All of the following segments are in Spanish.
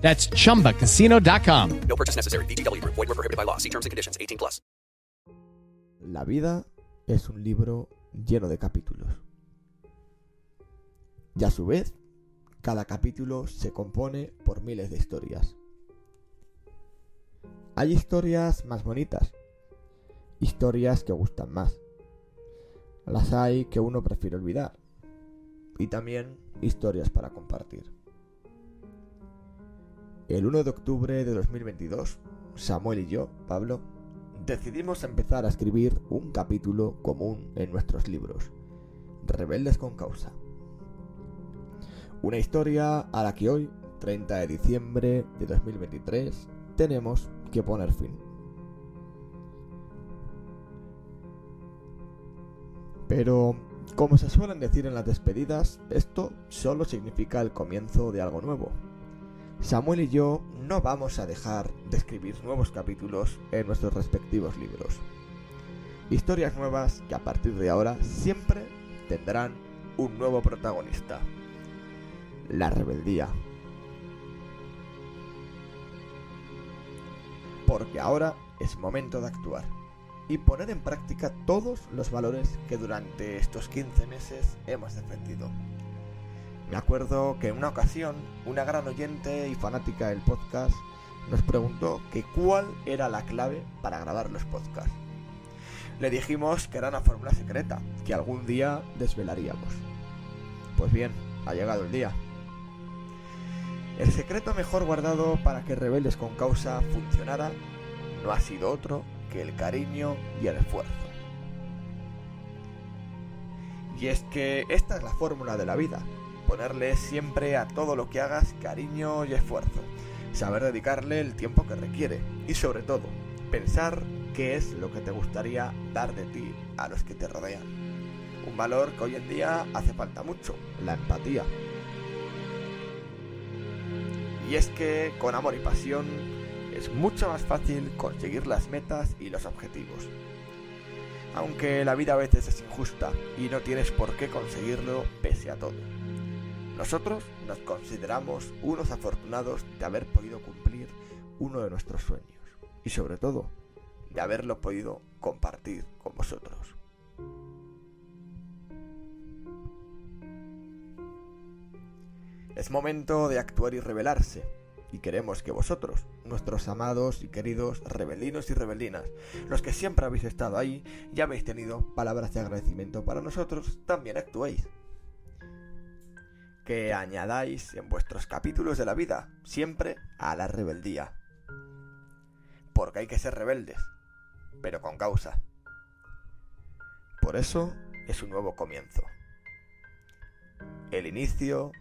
That's chumbacasino.com. No purchase necessary. VGW Group. Void were prohibited by law. See terms and conditions. 18 plus. La vida es un libro lleno de capítulos. Y a su vez, cada capítulo se compone por miles de historias. Hay historias más bonitas, historias que gustan más. Las hay que uno prefiere olvidar. Y también historias para compartir. El 1 de octubre de 2022, Samuel y yo, Pablo, decidimos empezar a escribir un capítulo común en nuestros libros, Rebeldes con Causa. Una historia a la que hoy, 30 de diciembre de 2023, tenemos que poner fin. Pero, como se suelen decir en las despedidas, esto solo significa el comienzo de algo nuevo. Samuel y yo no vamos a dejar de escribir nuevos capítulos en nuestros respectivos libros. Historias nuevas que a partir de ahora siempre tendrán un nuevo protagonista. La rebeldía. Porque ahora es momento de actuar y poner en práctica todos los valores que durante estos 15 meses hemos defendido. Me acuerdo que en una ocasión una gran oyente y fanática del podcast nos preguntó que cuál era la clave para grabar los podcasts. Le dijimos que era una fórmula secreta, que algún día desvelaríamos. Pues bien, ha llegado el día. El secreto mejor guardado para que Rebeldes con Causa funcionara no ha sido otro que el cariño y el esfuerzo. Y es que esta es la fórmula de la vida, ponerle siempre a todo lo que hagas cariño y esfuerzo, saber dedicarle el tiempo que requiere y sobre todo, pensar qué es lo que te gustaría dar de ti a los que te rodean. Un valor que hoy en día hace falta mucho, la empatía. Y es que con amor y pasión es mucho más fácil conseguir las metas y los objetivos. Aunque la vida a veces es injusta y no tienes por qué conseguirlo pese a todo. Nosotros nos consideramos unos afortunados de haber podido cumplir uno de nuestros sueños y sobre todo de haberlo podido compartir con vosotros. Es momento de actuar y rebelarse, y queremos que vosotros, nuestros amados y queridos rebelinos y rebelinas, los que siempre habéis estado ahí y habéis tenido palabras de agradecimiento para nosotros, también actuéis. Que añadáis en vuestros capítulos de la vida siempre a la rebeldía. Porque hay que ser rebeldes, pero con causa. Por eso es un nuevo comienzo. El inicio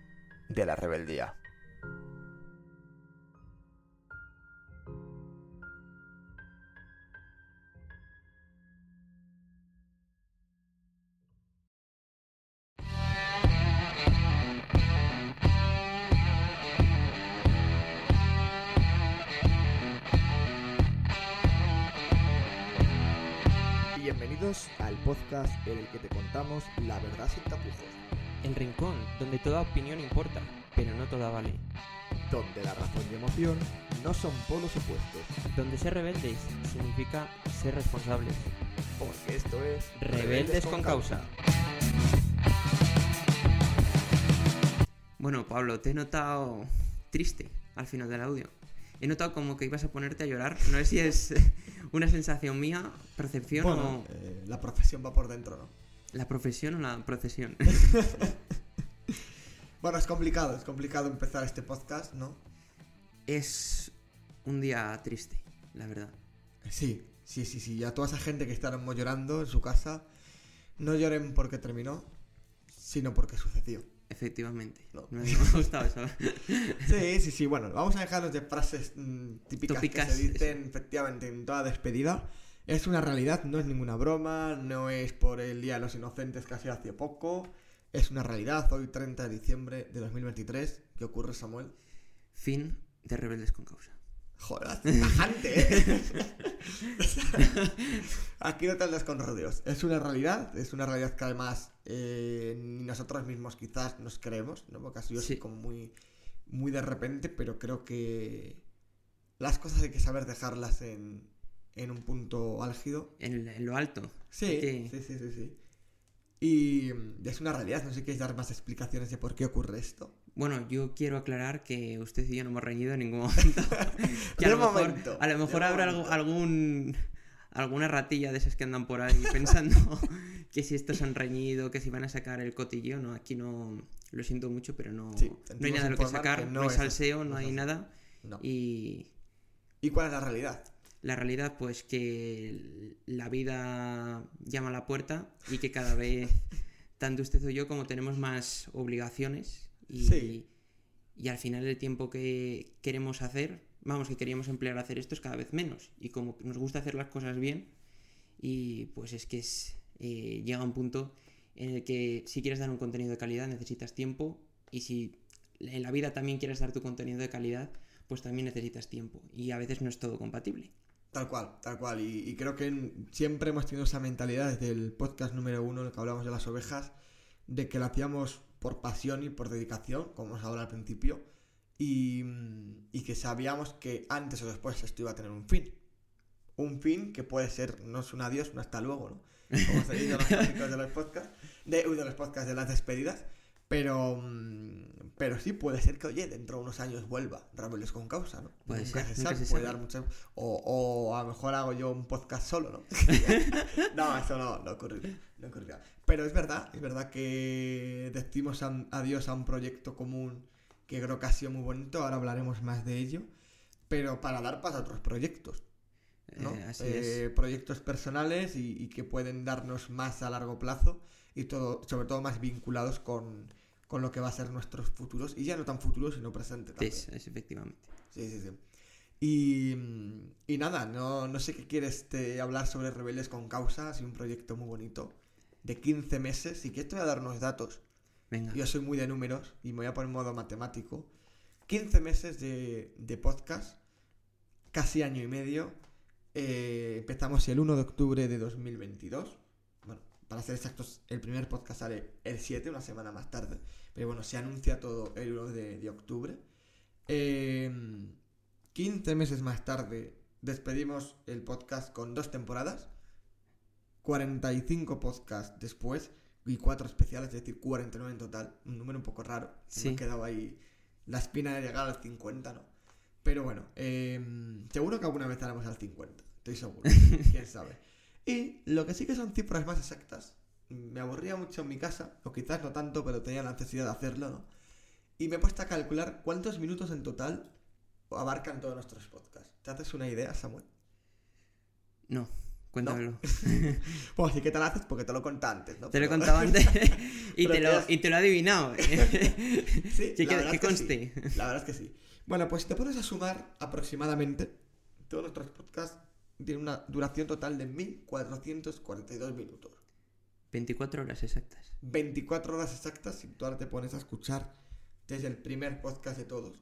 de la rebeldía. Bienvenidos al podcast en el que te contamos la verdad sin tapujos, El rincón, donde toda opinión importa, pero no toda vale. donde la razón y emoción no son polos opuestos, Donde ser rebeldes significa ser responsables. porque esto es Rebeldes con causa. Bueno, Pablo, te he notado triste al final del audio. He notado como que ibas a ponerte a llorar. No sé si es una sensación mía, percepción Bueno, o eh, la profesión va por dentro, ¿no? la profesión o la procesión. Bueno, es complicado, es complicado empezar este podcast, ¿no? es un día triste, la verdad. Sí, sí, sí, sí. Y a toda esa gente que mismo llorando en su casa, no lloren porque terminó, sino porque sucedió. Efectivamente. No. Me ha gustado eso. Sí, sí, sí. Bueno, vamos a dejarnos de frases mm, típicas Tópicas, que se dicen efectivamente en toda despedida. Es una realidad, no es ninguna broma, no es por el Día de los Inocentes que ha sido hace poco. Es una realidad, hoy 30 de diciembre de 2023. ¿Qué ocurre, Samuel? Fin de Rebeldes con Causa. Joder, tajante, ¿eh? Aquí no te andas con rodeos. Es una realidad, es una realidad que además eh, ni nosotros mismos quizás nos creemos, ¿no? Porque ha sido así Sí. como muy, muy de repente, pero creo que las cosas hay que saber dejarlas en, en un punto álgido. En, en lo alto. Sí, que- sí, sí, sí, sí. Y mm, es una realidad, no sé si queréis dar más explicaciones de por qué ocurre esto. Bueno, yo quiero aclarar que usted y yo no hemos reñido en ningún momento. que a lo mejor, momento, a lo mejor habrá momento. algún alguna ratilla de esas que andan por ahí pensando que si estos han reñido, que si van a sacar el cotillo, no, aquí no lo siento mucho, pero no, Sí, no hay nada de lo que sacar, que no, no hay salseo, no hay nada y ¿Y cuál es la realidad? la realidad pues que la vida llama a la puerta y que cada vez tanto usted o yo como tenemos más obligaciones y, Sí. y al final el tiempo que queremos hacer, vamos, que queríamos emplear a hacer esto es cada vez menos y como nos gusta hacer las cosas bien y pues es que es, eh, llega un punto en el que si quieres dar un contenido de calidad necesitas tiempo y si en la vida también quieres dar tu contenido de calidad pues también necesitas tiempo y a veces no es todo compatible. Tal cual, tal cual. Y, y creo que siempre hemos tenido esa mentalidad desde el podcast número uno en el que hablamos de las ovejas, de que lo hacíamos por pasión y por dedicación, como os hablado al principio, y, mm, y que sabíamos que antes o después esto iba a tener un fin. Un fin que puede ser, no es un adiós, un hasta luego, ¿no? Como se dice en los clásicos de los podcasts, de, de los podcasts de las despedidas. Pero, mm, pero sí puede ser que, oye, dentro de unos años vuelva Rebeldes con causa, ¿no? Puede Nunca ser, se nunca sabe, se puede sabe. dar muchas... O, o a lo mejor hago yo un podcast solo, ¿no? no, eso no, no ocurrirá, no. Pero es verdad, es verdad que decimos a- adiós a un proyecto común que creo que ha sido muy bonito, ahora hablaremos más de ello, pero para dar paso a otros proyectos, ¿no? Eh, así Eh, es. Proyectos personales y, y que pueden darnos más a largo plazo y todo, sobre todo más vinculados con, con lo que va a ser nuestros futuros, y ya no tan futuros, sino presente también. Es, es efectivamente. Sí, sí, sí. Y, y nada, no, no sé qué quieres te, hablar sobre Rebeldes con Causa, ha sido un proyecto muy bonito, de 15 meses, y que te voy a dar unos datos. Venga. Yo soy muy de números y me voy a poner en modo matemático. 15 meses de, de podcast, casi año y medio. Eh, empezamos el 1 de octubre de 2022. Bueno, para ser exactos, el primer podcast sale el 7, una semana más tarde. Pero bueno, se anuncia todo el 1 de, de octubre. Eh, 15 meses más tarde despedimos el podcast con dos temporadas. 45 podcasts después y 4 especiales, es decir, 49 en total. Un número un poco raro. Se Me Sí. ha quedado ahí la espina de llegar al 50, ¿no? Pero bueno, eh, seguro que alguna vez haremos al 50. Estoy seguro. Quién sabe. Y lo que sí que son cifras más exactas. Me aburría mucho en mi casa, o quizás no tanto, pero tenía la necesidad de hacerlo, ¿no? Y me he puesto a calcular cuántos minutos en total abarcan todos nuestros podcasts. ¿Te haces una idea, Samuel? No, cuéntamelo. Pues sí que te la haces porque te lo conté antes, ¿no? Te lo he contado antes y, te lo, y te lo he adivinado. ¿eh? Sí, Sí, la verdad que es que conste. sí. La verdad es que sí. Bueno, pues si te pones a sumar aproximadamente, todos nuestros podcasts tienen una duración total de 1442 minutos. 24 horas exactas. 24 horas exactas si tú ahora te pones a escuchar desde el primer podcast de todos.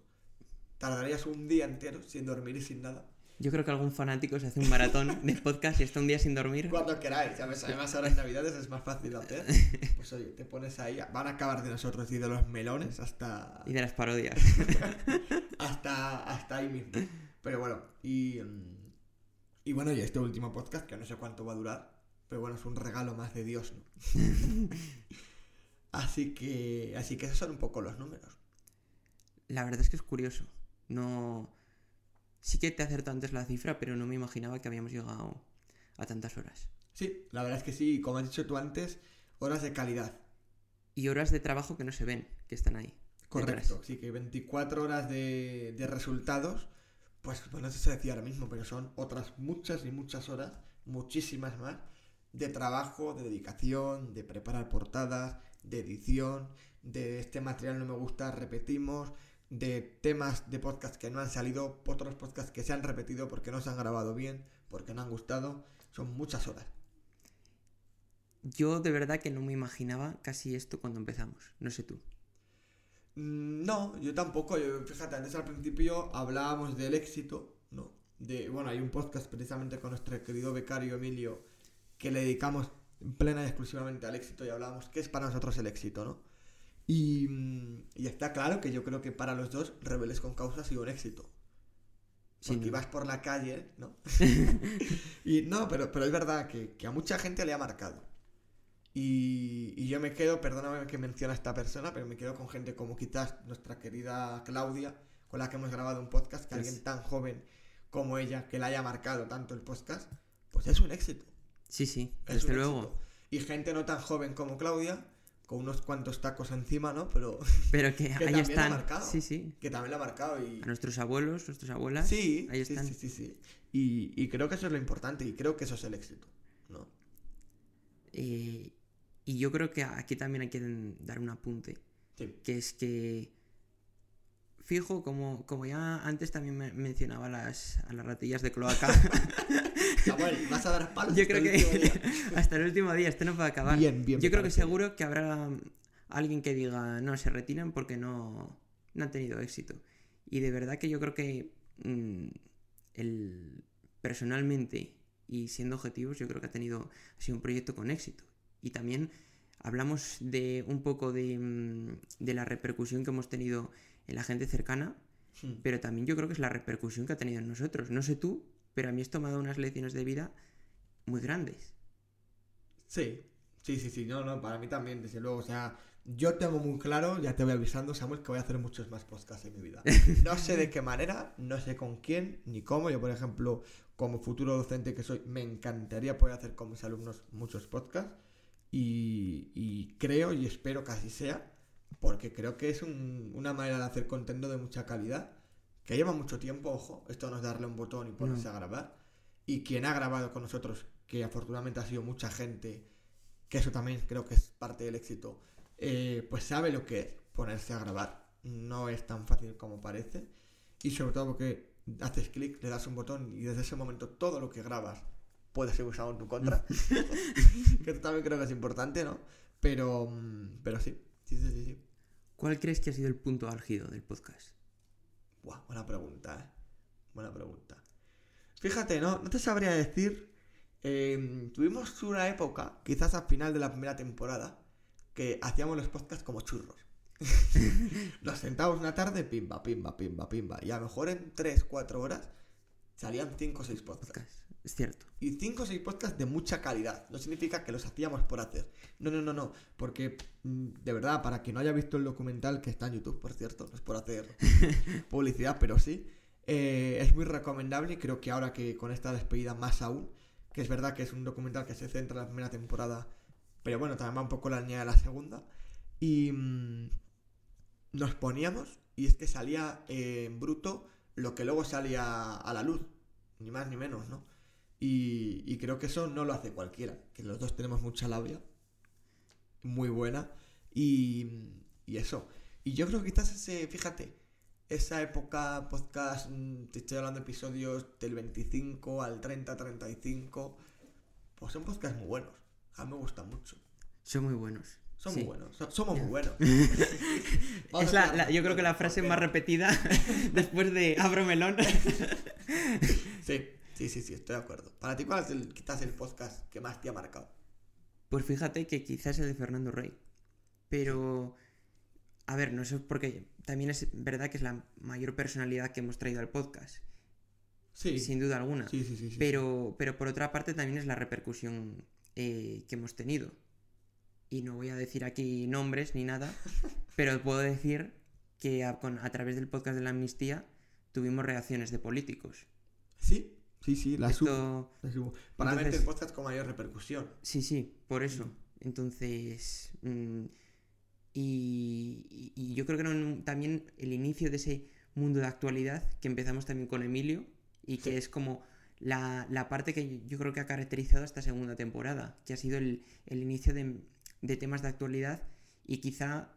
Tardarías un día entero sin dormir y sin nada. Yo creo que algún fanático se hace un maratón de podcast y está un día sin dormir. Cuando queráis, ¿sabes? Además ahora en Navidades es más fácil hacer. Pues oye, te pones ahí, van a acabar de nosotros y de los melones hasta... Y de las parodias. hasta, hasta ahí mismo. Pero bueno, y, mm, y bueno, y este último podcast, que no sé cuánto va a durar, pero bueno, es un regalo más de Dios, ¿no? así que, así que esos son un poco los números. La verdad es que es curioso. No. Sí que te acertó antes la cifra, pero no me imaginaba que habíamos llegado a tantas horas. Sí, la verdad es que sí, como has dicho tú antes, horas de calidad. Y horas de trabajo que no se ven, que están ahí. Correcto, detrás. sí que 24 horas de, de resultados, pues, pues no sé si se decía ahora mismo, pero son otras muchas y muchas horas, muchísimas más, de trabajo, de dedicación, de preparar portadas, de edición, de este material no me gusta, repetimos, de temas de podcast que no han salido, otros podcasts que se han repetido porque no se han grabado bien, porque no han gustado. Son muchas horas. Yo de verdad que no me imaginaba casi esto cuando empezamos. No sé tú. Mm, No, yo tampoco. Yo, fíjate, antes al principio hablábamos del éxito, ¿no? De, bueno, hay un podcast precisamente con nuestro querido becario Emilio que le dedicamos plena y exclusivamente al éxito y hablábamos qué es para nosotros el éxito, ¿no? Y, mm, y está claro que yo creo que para los dos Rebeldes con Causa ha sido un éxito. Porque duda. ibas por la calle, ¿no? y no, pero, pero es verdad que, que a mucha gente le ha marcado. Y, y yo me quedo, perdóname que menciona a esta persona, pero me quedo con gente como quizás nuestra querida Claudia, con la que hemos grabado un podcast, que alguien tan joven como ella, que la haya marcado tanto el podcast, pues es un éxito. Sí, sí, Es desde luego. éxito. Y gente no tan joven como Claudia, con unos cuantos tacos encima, ¿no? Pero Pero que, Que ahí lo están. marcado. Sí, sí. que también la ha marcado y... A nuestros abuelos, nuestras abuelas. Sí, ahí sí, están. sí, sí, sí. Y, y creo que eso es lo importante y creo que eso es el éxito, ¿no? Eh, y yo creo que aquí también hay que dar un apunte. Sí. que es que fijo como, como ya antes también me mencionaba las, a las ratillas de cloaca Samuel, ¿vas a dar palos? yo creo que hasta el último día esto no puede acabar Bien, bien, yo creo que seguro que habrá alguien que diga no se retiran porque no, no han tenido éxito y de verdad que yo creo que mm, el, personalmente y siendo objetivos yo creo que ha tenido ha sido un proyecto con éxito y también hablamos de un poco de, mm, de la repercusión que hemos tenido en la gente cercana, Hmm. pero también yo creo que es la repercusión que ha tenido en nosotros. No sé tú, pero a mí esto me ha dado unas lecciones de vida muy grandes. Sí, sí, sí, sí, no, no, para mí también, desde luego, o sea, yo tengo muy claro, ya te voy avisando, Samuel, que voy a hacer muchos más podcasts en mi vida. No sé de qué manera, no sé con quién, ni cómo, yo por ejemplo, como futuro docente que soy, me encantaría poder hacer con mis alumnos muchos podcasts y, y creo y espero que así sea, porque creo que es un- una manera de hacer contenido de mucha calidad, que lleva mucho tiempo, ojo, esto no es darle un botón y ponerse No. a grabar, y quien ha grabado con nosotros, que afortunadamente ha sido mucha gente, que eso también creo que es parte del éxito, eh, pues sabe lo que es ponerse a grabar. No es tan fácil como parece. Y sobre todo porque haces clic, le das un botón y desde ese momento todo lo que grabas puede ser usado en tu contra. que también creo que es importante, ¿no? Pero, mm, pero sí, sí, sí, sí. sí. ¿Cuál crees que ha sido el punto álgido del podcast? Buena pregunta, ¿eh? Buena pregunta. Fíjate, ¿no? No te sabría decir. eh, tuvimos una época, quizás al final de la primera temporada, que hacíamos los podcasts como churros. Nos sentábamos una tarde, pimba, pimba, pimba, pimba. Y a lo mejor en 3, 4 horas salían 5 o 6 podcasts. Es cierto. Y 5 o 6 podcasts de mucha calidad. No significa que los hacíamos por hacer. No, no, no, no. Porque, mm, de verdad, para quien no haya visto el documental que está en YouTube, por cierto, no es por hacer publicidad, pero sí. eh, es muy recomendable y creo que ahora que con esta despedida más aún, que es verdad que es un documental que se centra en la primera temporada, pero bueno, también va un poco la línea de la segunda. Y mm, nos poníamos y es que salía eh, en bruto lo que luego salía a la luz, ni más ni menos, ¿no? Y, y creo que eso no lo hace cualquiera, que los dos tenemos mucha labia, muy buena, y, y eso. Y yo creo que quizás ese, fíjate, esa época podcast, mm, te estoy hablando de episodios del 25 al 30, 35, pues son podcasts muy buenos, a mí me gustan mucho. Son muy buenos. Son Sí. muy buenos, so- somos muy buenos. Es la- yo creo que la frase más repetida después de abro melón. Sí, sí, sí, sí, estoy de acuerdo. Para ti, ¿cuál es el, quizás el podcast que más te ha marcado? Pues fíjate que quizás el de Fernando Rey. Pero, a ver, no sé porque también es verdad que es la mayor personalidad que hemos traído al podcast, Sí, sin duda alguna. sí, sí, sí. sí. Pero, pero por otra parte también es la repercusión eh, que hemos tenido. Y no voy a decir aquí nombres ni nada, pero puedo decir que a, con- a través del podcast de la amnistía tuvimos reacciones de políticos. Sí, sí, sí, la subo. Esto, la subo. Para Entonces- el podcast con mayor repercusión. Sí, sí, por eso. Entonces, mm, y, y- yo creo que era un- también el inicio de ese mundo de actualidad que empezamos también con Emilio y que Sí. es como la, la parte que yo creo que ha caracterizado esta segunda temporada, que ha sido el, el inicio de, de temas de actualidad y quizá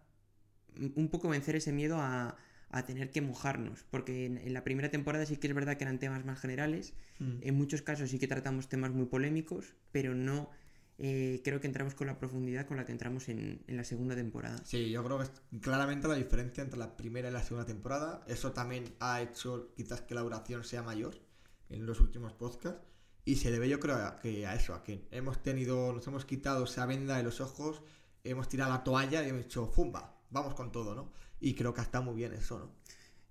un poco vencer ese miedo a, a tener que mojarnos, porque en, en la primera temporada sí que es verdad que eran temas más generales, Mm. en muchos casos sí que tratamos temas muy polémicos, pero no eh, creo que entramos con la profundidad con la que entramos en, en la segunda temporada. Sí, yo creo que es claramente la diferencia entre la primera y la segunda temporada. Eso también ha hecho quizás que la duración sea mayor en los últimos podcasts. Y se debe yo creo a, que a eso, a que hemos tenido, nos hemos quitado esa venda de los ojos, hemos tirado la toalla y hemos dicho, ¡fumba! Vamos con todo, ¿no? Y creo que está muy bien eso, ¿no?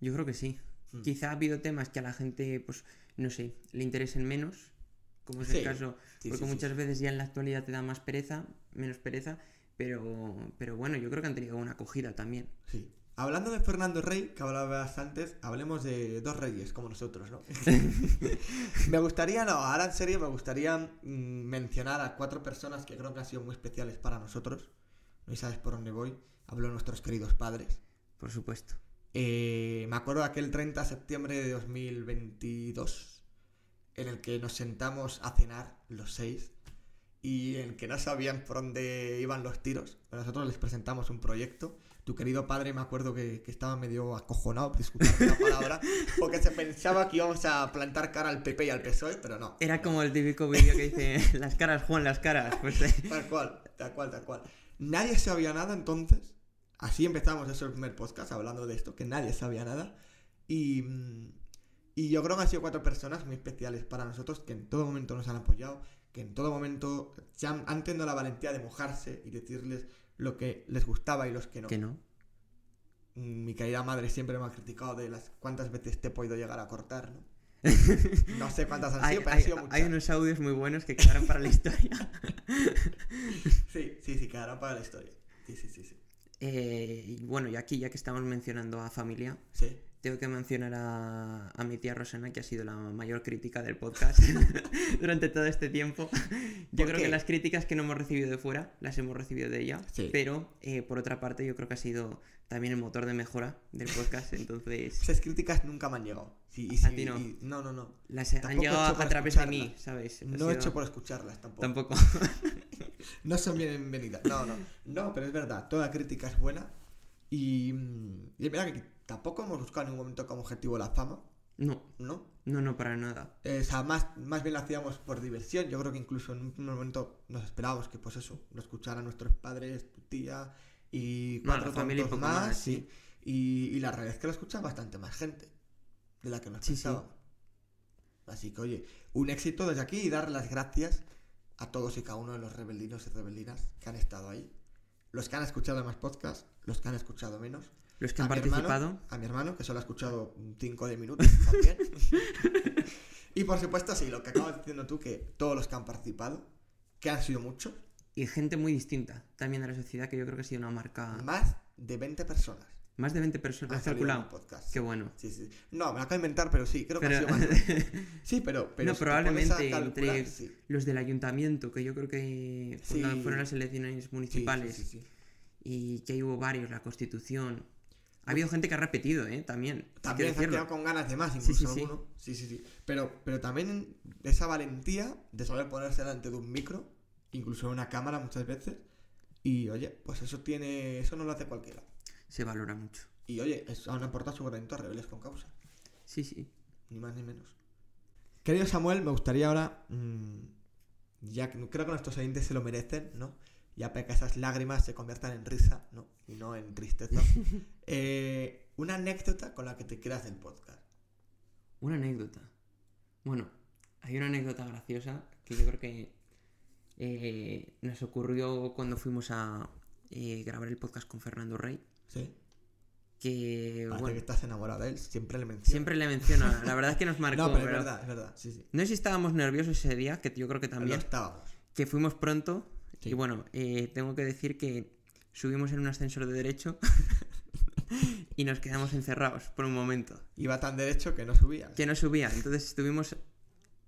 Yo creo que sí. Mm. Quizá ha habido temas que a la gente, pues, no sé, le interesen menos, como es Sí, el caso, sí, porque sí, muchas veces ya en la actualidad te da más pereza, menos pereza, pero, pero bueno, yo creo que han tenido una acogida también. Sí. Hablando de Fernando Rey, que hablabas antes, hablemos de dos reyes como nosotros, ¿no? me gustaría, no, ahora en serio, me gustaría mm, mencionar a cuatro personas que creo que han sido muy especiales para nosotros. No sabes por dónde voy. Hablo de nuestros queridos padres. Por supuesto. Eh, me acuerdo de aquel 30 de septiembre de 2022, en el que nos sentamos a cenar los seis y en el que no sabían por dónde iban los tiros. Nosotros les presentamos un proyecto. Tu querido padre me acuerdo que, que estaba medio acojonado, discutiendo la palabra, porque se pensaba que íbamos a plantar cara al PP y al PSOE, pero no. Era como el típico vídeo que dice, las caras, Juan, las caras. Pues, eh, Tal cual, tal cual, tal cual. Nadie sabía nada entonces. Así empezamos ese primer podcast hablando de esto, que nadie sabía nada. Y, mm, y yo creo que han sido cuatro personas muy especiales para nosotros que en todo momento nos han apoyado, que en todo momento se han, han tenido la valentía de mojarse y decirles lo que les gustaba y los que no. que no. Mm, Mi querida madre siempre me ha criticado de las cuántas veces te he podido llegar a cortar, ¿no? No sé cuántas han Hay, sido, pero han hay- sido muchas. hay unos audios muy buenos que quedaron para la historia. Sí, sí, sí, quedarán para la historia. Sí, sí, sí, sí. Eh, y bueno, y aquí, ya que estamos mencionando a familia, Sí. Tengo que mencionar a, a mi tía Rosana, que ha sido la mayor crítica del podcast durante todo este tiempo. Yo ¿Por creo qué? que las críticas que no hemos recibido de fuera, las hemos recibido de ella. Sí. Pero, eh, por otra parte, yo creo que ha sido también el motor de mejora del podcast. Entonces, Esas críticas nunca me han llegado. Sí, y A sí, ti no. y- no, no, no. las han Tampoco llegado he a, a través de mí, ¿sabes? Ha No he sido- hecho por escucharlas tampoco. Tampoco. No son bienvenidas. No, no. No, pero es verdad. Toda crítica es buena. Y, mm, y verdad que tampoco hemos buscado en ningún momento como objetivo la fama, No, ¿no? no, no, para nada. Eh, o sea, más, más bien lo hacíamos por diversión. Yo creo que incluso en un primer momento nos esperábamos que, pues eso, lo escucharan nuestros padres, tu tía y cuatro la familia poco más. más, sí. sí. Y, y la realidad es que lo escucha bastante más gente de la que nos Sí. Así que, oye, un éxito desde aquí y dar las gracias a todos y cada uno de los rebeldinos y rebeldinas que han estado ahí. Los que han escuchado más podcasts, los que han escuchado menos. Los que A han mi hermano- participado. a mi hermano, que solo ha escuchado 5 de minutos también. y por supuesto, sí, lo que acabas diciendo tú, que todos los que han participado, que han sido muchos, Y gente muy distinta también de la sociedad, que yo creo que ha sido una marca. más de 20 personas. Más de 20 personas. han ¿Has calculado? podcast. Qué bueno. Sí, sí. No, me lo acabo de inventar, pero sí, creo que Pero- ha sido más. Sí, pero. pero no, si probablemente calcular, entre sí. los del ayuntamiento, que yo creo que Sí. cuando fueron las elecciones Sí, municipales sí, sí, sí. y que ahí hubo varios, la constitución. Ha habido gente que ha repetido, ¿eh? También. También se han quedado con ganas de más, incluso sí, sí. alguno. Sí, sí, sí. Pero, pero también esa valentía de saber ponerse delante de un micro, incluso de una cámara muchas veces. Y oye, pues eso tiene. Eso no lo hace cualquiera. Se valora mucho. Y oye, eso han aportado su granito a Rebeldes con Causa. Sí, sí. Ni más ni menos. Querido Samuel, me gustaría ahora. mm, ya que creo que nuestros oyentes se lo merecen, ¿no? Ya para que esas lágrimas se conviertan en risa, ¿no? Y no en tristeza. Eh, una anécdota con la que te quieras del podcast. Una anécdota. Bueno, hay una anécdota graciosa que yo creo que eh, nos ocurrió cuando fuimos a eh, grabar el podcast con Fernando Rey. Sí. Que, Parece bueno, que estás enamorado de él, siempre le menciono. siempre le menciono. La verdad es que nos marcó. No, pero es pero- verdad, es verdad. Sí, sí. No sé si estábamos nerviosos ese día, que yo creo que también. estábamos. Que fuimos pronto. Sí. Y bueno, eh, tengo que decir que subimos en un ascensor de derecho y nos quedamos encerrados por un momento. Iba tan derecho que no subía. Que no subía. Entonces estuvimos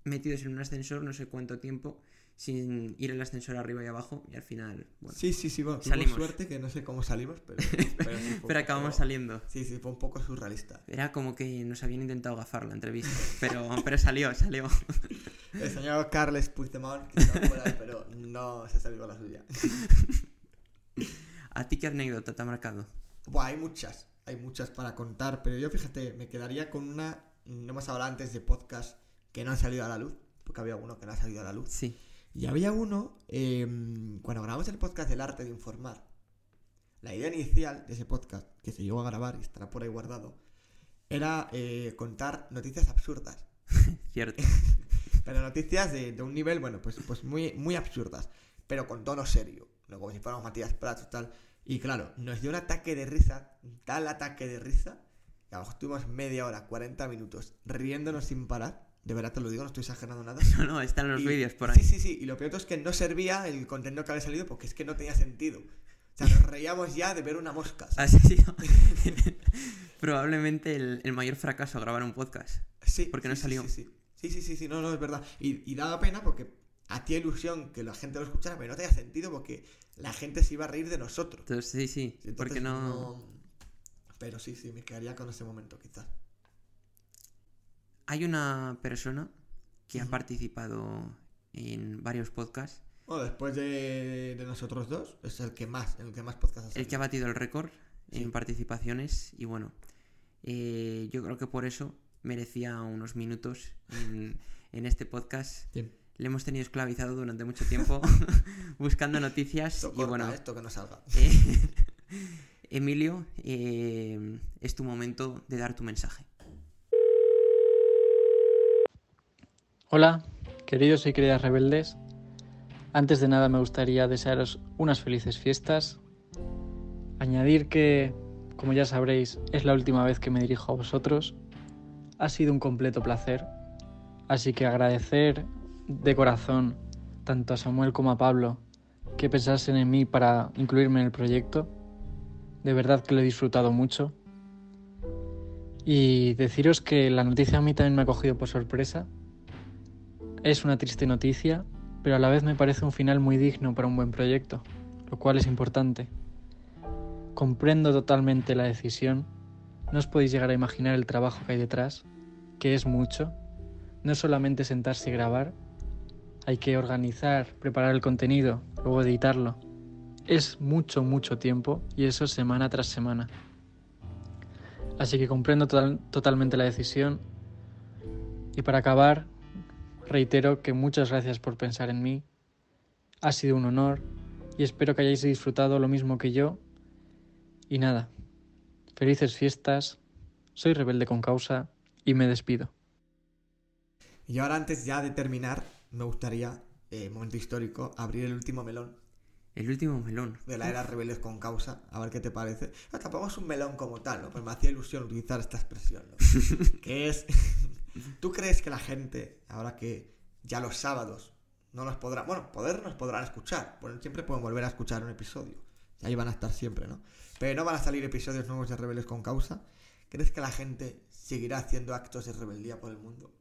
metidos en un ascensor no sé cuánto tiempo sin ir el ascensor arriba y abajo y al final, bueno, Sí, sí, sí. Bueno, Salimos. suerte que no sé cómo salimos, pero. Pero, sí pero acabamos saliendo. Sí, sí, fue un poco surrealista. Era como que nos habían intentado gafar la entrevista, pero, pero salió, salió. El señor Carles Puigdemont, que ahí, pero no se salió la suya. ¿A ti qué anécdota te ha marcado? Buah, hay muchas. hay muchas para contar, pero yo fíjate, me quedaría con una, no hemos hablado antes de podcast que no han salido a la luz, porque había uno que no ha salido a la luz. Sí. Y había uno, eh, cuando grabamos el podcast del arte de informar, la idea inicial de ese podcast, que se llegó a grabar y estará por ahí guardado, era eh, contar noticias absurdas. Cierto. Pero noticias de, de un nivel, bueno, pues, pues muy, muy absurdas, pero con tono serio, no como si fuéramos Matías Prats y tal. Y claro, nos dio un ataque de risa, tal ataque de risa, que a lo mejor estuvimos media hora, 40 minutos, riéndonos sin parar. De verdad te lo digo, no estoy exagerando nada. No, no, están los vídeos por Sí, ahí. sí, sí. Y lo peor es que no servía el contenido que había salido porque es que no tenía sentido. O sea, nos reíamos ya de ver una mosca. sido probablemente el, el mayor fracaso grabar un podcast. Sí. porque sí, no sí, salió. Sí, sí, sí, sí, sí, sí, no, no, es verdad. Y, y daba pena porque hacía ilusión que la gente lo escuchara, pero no tenía sentido porque la gente se iba a reír de nosotros. Entonces, sí, sí. Entonces, porque no... Pero sí, sí, me quedaría con ese momento quizás. Hay una persona que ha participado en varios podcasts. Bueno, después de, de nosotros dos, es el que más, el que más podcast ha El que ha salido. batido el récord Sí. en participaciones. Y bueno, eh, yo creo que por eso merecía unos minutos en, en este podcast. Le hemos tenido esclavizado durante mucho tiempo buscando noticias. Esto y corta, bueno, esto que no salga. eh, Emilio, eh, es tu momento de dar tu mensaje. Hola, queridos y queridas rebeldes. Antes de nada me gustaría desearos unas felices fiestas. Añadir que, como ya sabréis, es la última vez que me dirijo a vosotros. Ha sido un completo placer. Así que agradecer de corazón tanto a Samuel como a Pablo que pensasen en mí para incluirme en el proyecto. De verdad que lo he disfrutado mucho. Y deciros que la noticia a mí también me ha cogido por sorpresa. Es una triste noticia, pero a la vez me parece un final muy digno para un buen proyecto, lo cual es importante. Comprendo totalmente la decisión, no os podéis llegar a imaginar el trabajo que hay detrás, que es mucho. No es solamente sentarse y grabar, hay que organizar, preparar el contenido, luego editarlo. Es mucho, mucho tiempo y eso semana tras semana. Así que comprendo total- totalmente la decisión. Y para acabar, reitero que muchas gracias por pensar en mí. Ha sido un honor y espero que hayáis disfrutado lo mismo que yo. Y nada, felices fiestas, soy rebelde con causa y me despido. Y ahora antes ya de terminar, me gustaría, eh, momento histórico, abrir el último melón El último melón. de la era rebeldes con causa, a ver qué te parece. No, tampoco es un melón como tal, ¿no? Pues me hacía ilusión utilizar esta expresión, ¿no? que es, ¿tú crees que la gente, ahora que ya los sábados no nos podrá, bueno, poder nos podrán escuchar, bueno, siempre pueden volver a escuchar un episodio, ahí van a estar siempre, ¿no? Pero no van a salir episodios nuevos de rebeldes con causa. ¿Crees que la gente seguirá haciendo actos de rebeldía por el mundo?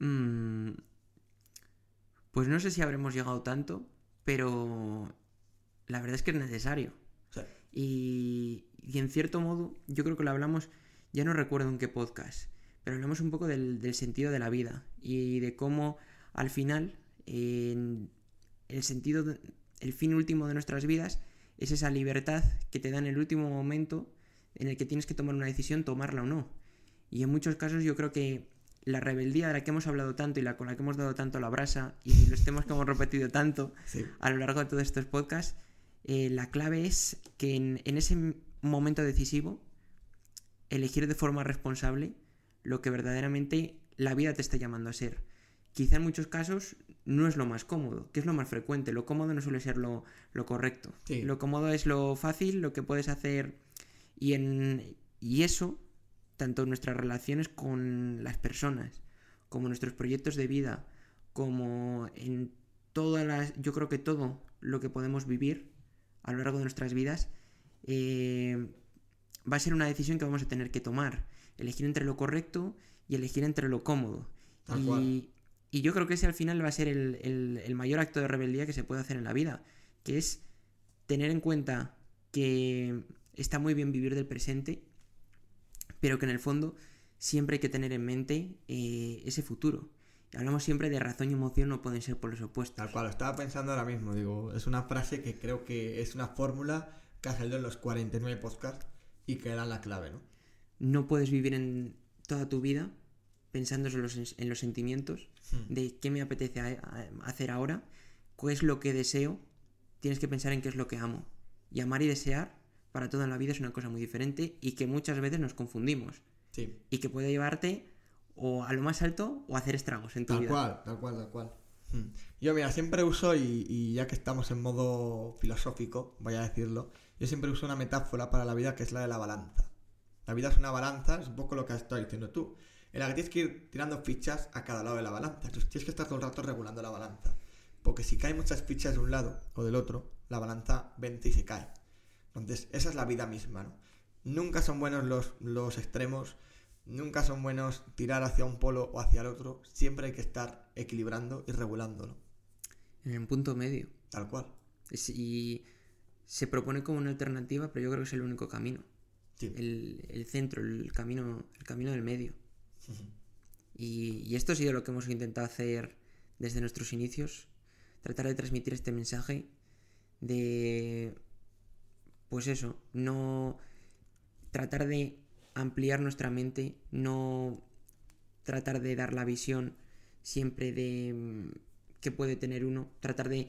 Mm, pues no sé si habremos llegado tanto, pero la verdad es que es necesario. Sea, Y, y en cierto modo, yo creo que lo hablamos, ya no recuerdo en qué podcast, pero hablamos un poco del, del sentido de la vida y de cómo al final en el sentido, el fin último de nuestras vidas es esa libertad que te da en el último momento en el que tienes que tomar una decisión, tomarla o no. Y en muchos casos yo creo que la rebeldía de la que hemos hablado tanto y la con la que hemos dado tanto la brasa y los temas que hemos repetido tanto sí. a lo largo de todos estos podcasts, eh, la clave es que en, en ese momento decisivo, elegir de forma responsable lo que verdaderamente la vida te está llamando a ser. Quizá en muchos casos no es lo más cómodo, que es lo más frecuente. Lo cómodo no suele ser lo, lo correcto. Sí. Lo cómodo es lo fácil, lo que puedes hacer. Y, en, y eso, tanto en nuestras relaciones con las personas, como en nuestros proyectos de vida, como en todas las. Yo creo que todo lo que podemos vivir a lo largo de nuestras vidas eh, va a ser una decisión que vamos a tener que tomar. Elegir entre lo correcto y elegir entre lo cómodo. Tal cual. Y, yo creo que ese al final va a ser el, el- el mayor acto de rebeldía que se puede hacer en la vida, que es tener en cuenta que está muy bien vivir del presente, pero que en el fondo siempre hay que tener en mente eh, ese futuro. Hablamos siempre de razón y emoción no pueden ser por los opuestos. Tal cual, lo estaba pensando ahora mismo, digo, es una frase que creo que es una fórmula que ha salido en los 49 podcasts y que era la clave, ¿no? No puedes vivir en toda tu vida pensando en los, en los sentimientos Hmm. de qué me apetece a- a- hacer ahora, qué es lo que deseo, tienes que pensar en qué es lo que amo. Y amar y desear para todo en la vida es una cosa muy diferente y que muchas veces nos confundimos Sí, y que puede llevarte o a lo más alto o a hacer estragos en tu tal vida. cual, tal cual, tal cual. Hmm. Yo, mira, siempre uso, y, y ya que estamos en modo filosófico, voy a decirlo, yo siempre uso una metáfora para la vida que es la de la balanza. La vida es una balanza, es un poco lo que has estado diciendo tú, en la que tienes que ir tirando fichas a cada lado de la balanza. Entonces tienes que estar todo el rato regulando la balanza. Porque si caen muchas fichas de un lado o del otro, la balanza vence y se cae. Entonces, esa es la vida misma, ¿no? Nunca son buenos los, los extremos, nunca son buenos tirar hacia un polo o hacia el otro. Siempre hay que estar equilibrando y regulándolo. En el punto medio. Tal cual. Y se propone como una alternativa, pero yo creo que es el único camino. Sí. El, el centro, el camino, el camino del medio. Y, esto ha sido lo que hemos intentado hacer desde nuestros inicios. Tratar de transmitir este mensaje de... Pues eso, no... Tratar de ampliar nuestra mente, no tratar de dar la visión siempre de mm, que puede tener uno, tratar de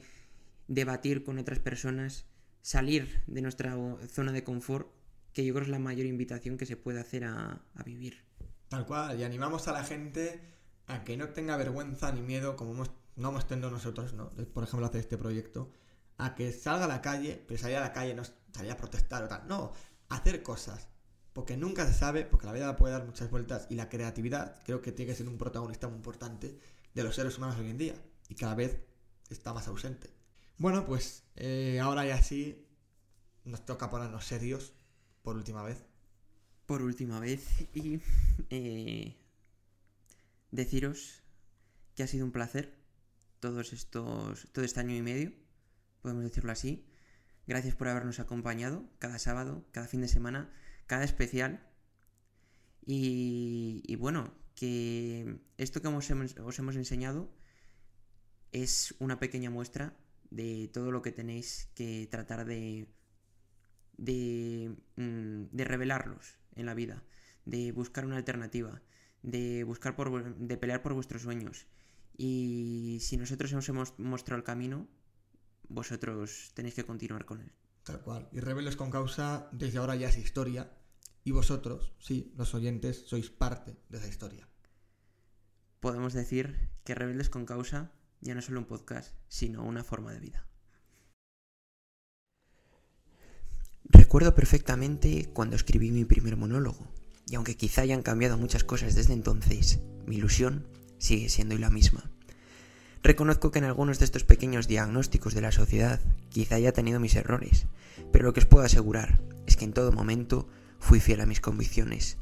debatir con otras personas, salir de nuestra zona de confort, que yo creo es la mayor invitación que se puede hacer a vivir. Tal cual. Y animamos a la gente a que no tenga vergüenza ni miedo, como no hemos tenido nosotros, ¿no? Por ejemplo, hacer este proyecto. A que salga a la calle, pero salir a la calle no salir a protestar o tal. No, hacer cosas. Porque nunca se sabe, porque la vida puede dar muchas vueltas y la creatividad creo que tiene que ser un protagonista muy importante de los seres humanos hoy en día. Y cada vez está más ausente. Bueno, pues eh, ahora ya sí nos toca ponernos serios por última vez. Por última vez y eh, deciros que ha sido un placer todos estos todo este año y medio, podemos decirlo así. Gracias por habernos acompañado cada sábado, cada fin de semana, cada especial. Y, bueno, que esto que os hemos, os hemos enseñado es una pequeña muestra de todo lo que tenéis que tratar de, de, mm, de revelarlos en la vida, de buscar una alternativa, de buscar por, de pelear por vuestros sueños. Y si nosotros os hemos mostrado el camino, vosotros tenéis que continuar con él. Tal cual. Y Rebeldes con Causa desde ahora ya es historia. Y vosotros, sí, los oyentes, sois parte de esa historia. Podemos decir que Rebeldes con Causa ya no es solo un podcast, sino una forma de vida. Recuerdo perfectamente cuando escribí mi primer monólogo, y aunque quizá hayan cambiado muchas cosas desde entonces, mi ilusión sigue siendo la misma. Reconozco que en algunos de estos pequeños diagnósticos de la sociedad quizá haya tenido mis errores, pero lo que os puedo asegurar es que en todo momento fui fiel a mis convicciones.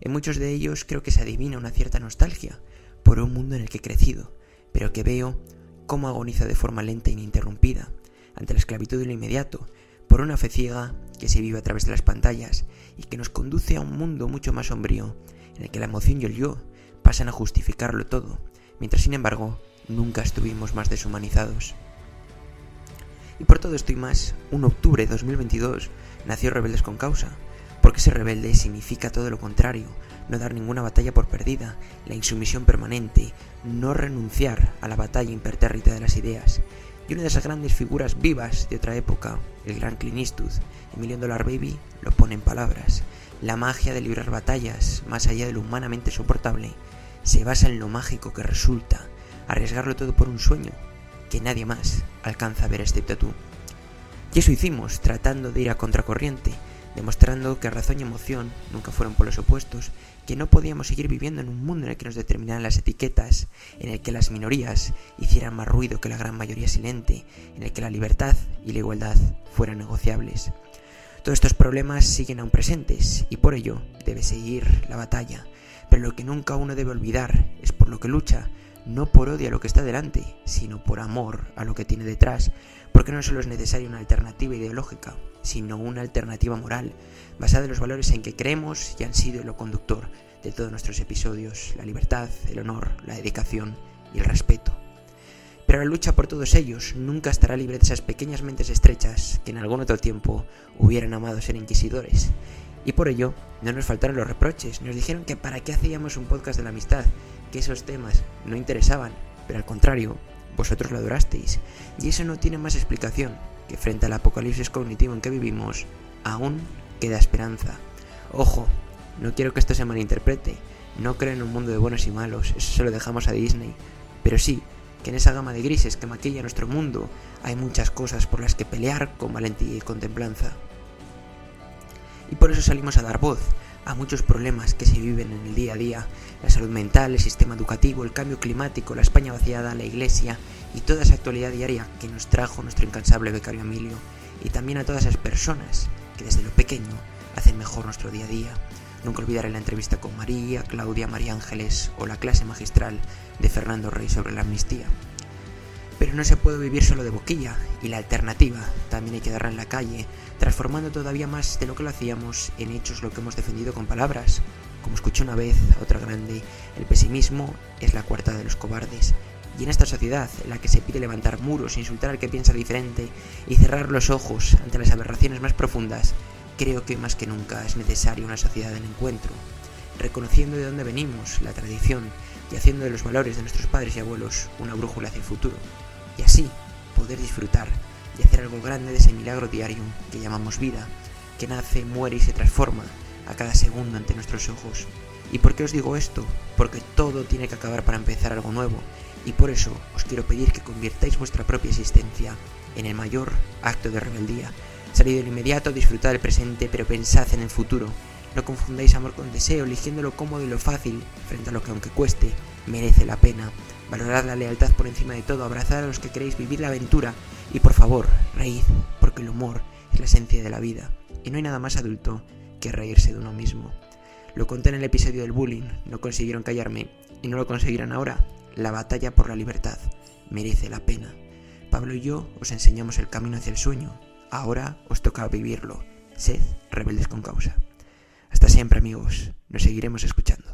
En muchos de ellos creo que se adivina una cierta nostalgia por un mundo en el que he crecido, pero que veo cómo agoniza de forma lenta e ininterrumpida ante la esclavitud de lo inmediato, por una fe ciega que se vive a través de las pantallas y que nos conduce a un mundo mucho más sombrío, en el que la emoción y el yo pasan a justificarlo todo, mientras sin embargo nunca estuvimos más deshumanizados. Y por todo esto y más, un octubre de 2022 nació Rebeldes con Causa, porque ser rebelde significa todo lo contrario, no dar ninguna batalla por perdida, la insumisión permanente, no renunciar a la batalla impertérrita de las ideas. Y una de esas grandes figuras vivas de otra época, el gran Clint Eastwood, Emilio Dollar Baby, lo pone en palabras. La magia de librar batallas, más allá de lo humanamente soportable, se basa en lo mágico que resulta arriesgarlo todo por un sueño que nadie más alcanza a ver excepto tú. Y eso hicimos, tratando de ir a contracorriente, demostrando que razón y emoción nunca fueron polos opuestos, que no podíamos seguir viviendo en un mundo en el que nos determinaran las etiquetas, en el que las minorías hicieran más ruido que la gran mayoría silente, en el que la libertad y la igualdad fueran negociables. Todos estos problemas siguen aún presentes y por ello debe seguir la batalla, pero lo que nunca uno debe olvidar es por lo que lucha, no por odio a lo que está delante, sino por amor a lo que tiene detrás, porque no solo es necesaria una alternativa ideológica, sino una alternativa moral, basada en los valores en que creemos y han sido lo conductor de todos nuestros episodios, la libertad, el honor, la dedicación y el respeto. Pero la lucha por todos ellos nunca estará libre de esas pequeñas mentes estrechas que en algún otro tiempo hubieran amado ser inquisidores. Y por ello, no nos faltaron los reproches. Nos dijeron que para qué hacíamos un podcast de la amistad, que esos temas no interesaban, pero al contrario, vosotros lo adorasteis. Y eso no tiene más explicación que frente al apocalipsis cognitivo en que vivimos, aún queda esperanza. Ojo, no quiero que esto se malinterprete. No creo en un mundo de buenos y malos, eso se lo dejamos a Disney. Pero sí, que en esa gama de grises que maquilla nuestro mundo hay muchas cosas por las que pelear con valentía y con templanza. Y por eso salimos a dar voz a muchos problemas que se viven en el día a día, la salud mental, el sistema educativo, el cambio climático, la España vaciada, la iglesia y toda esa actualidad diaria que nos trajo nuestro incansable becario Emilio, y también a todas esas personas que desde lo pequeño hacen mejor nuestro día a día. Nunca olvidaré la entrevista con María, Claudia, María Ángeles o la clase magistral de Fernando Rey sobre la amnistía. Pero no se puede vivir solo de boquilla, y la alternativa también hay que darla en la calle, transformando todavía más de lo que lo hacíamos en hechos lo que hemos defendido con palabras. Como escuché una vez otra grande, el pesimismo es la cuarta de los cobardes. Y en esta sociedad, en la que se pide levantar muros, insultar al que piensa diferente y cerrar los ojos ante las aberraciones más profundas, creo que más que nunca es necesaria una sociedad del encuentro, reconociendo de dónde venimos, la tradición, y haciendo de los valores de nuestros padres y abuelos una brújula hacia el futuro. Y así poder disfrutar y hacer algo grande de ese milagro diario que llamamos vida, que nace, muere y se transforma a cada segundo ante nuestros ojos. ¿Y por qué os digo esto? Porque todo tiene que acabar para empezar algo nuevo, y por eso os quiero pedir que convirtáis vuestra propia existencia en el mayor acto de rebeldía. Salid del inmediato, disfrutad del presente, pero pensad en el futuro. No confundáis amor con deseo, eligiendo lo cómodo y lo fácil, frente a lo que aunque cueste, merece la pena. Valorad la lealtad por encima de todo, abrazad a los que queréis vivir la aventura, y por favor, reíd, porque el humor es la esencia de la vida, y no hay nada más adulto que reírse de uno mismo. Lo conté en el episodio del bullying, no consiguieron callarme, y no lo conseguirán ahora. La batalla por la libertad merece la pena. Pablo y yo os enseñamos el camino hacia el sueño, ahora os toca vivirlo. Sed rebeldes con causa. Hasta siempre amigos, nos seguiremos escuchando.